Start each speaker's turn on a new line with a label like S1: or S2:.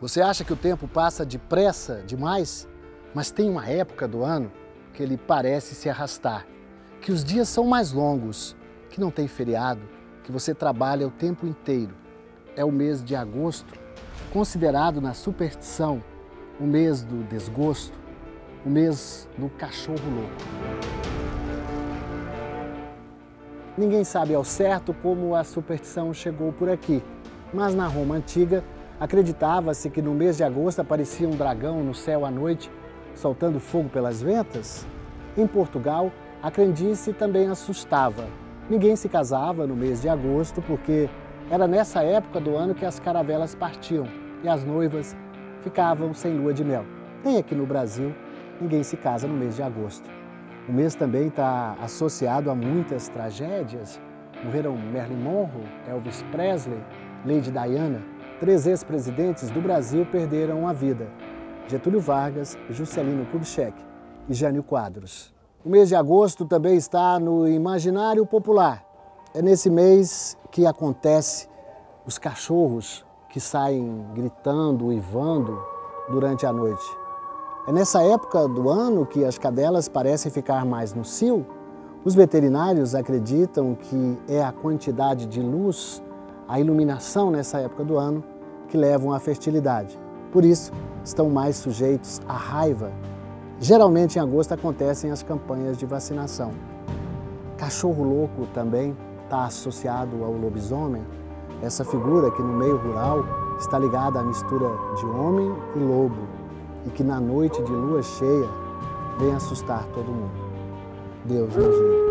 S1: Você acha que o tempo passa depressa demais? Mas tem uma época do ano que ele parece se arrastar, que os dias são mais longos, que não tem feriado, que você trabalha o tempo inteiro. É o mês de agosto, considerado na superstição o mês do desgosto, o mês do cachorro louco. Ninguém sabe ao certo como a superstição chegou por aqui, mas na Roma antiga acreditava-se que no mês de agosto aparecia um dragão no céu à noite, soltando fogo pelas ventas. Em Portugal, a crendice também assustava. Ninguém se casava no mês de agosto porque era nessa época do ano que as caravelas partiam e as noivas ficavam sem lua de mel. Nem aqui no Brasil, ninguém se casa no mês de agosto. O mês também está associado a muitas tragédias. Morreram Marilyn Monroe, Elvis Presley, Lady Diana. Três ex-presidentes do Brasil perderam a vida. Getúlio Vargas, Juscelino Kubitschek e Jânio Quadros. O mês de agosto também está no imaginário popular. É nesse mês que acontece os cachorros que saem gritando, uivando durante a noite. É nessa época do ano que as cadelas parecem ficar mais no cio. Os veterinários acreditam que é a quantidade de luz, a iluminação nessa época do ano, que levam à fertilidade. Por isso, estão mais sujeitos à raiva. Geralmente em agosto acontecem as campanhas de vacinação. Cachorro louco também está associado ao lobisomem, essa figura que no meio rural está ligada à mistura de homem e lobo e que na noite de lua cheia vem assustar todo mundo. Deus nos livre.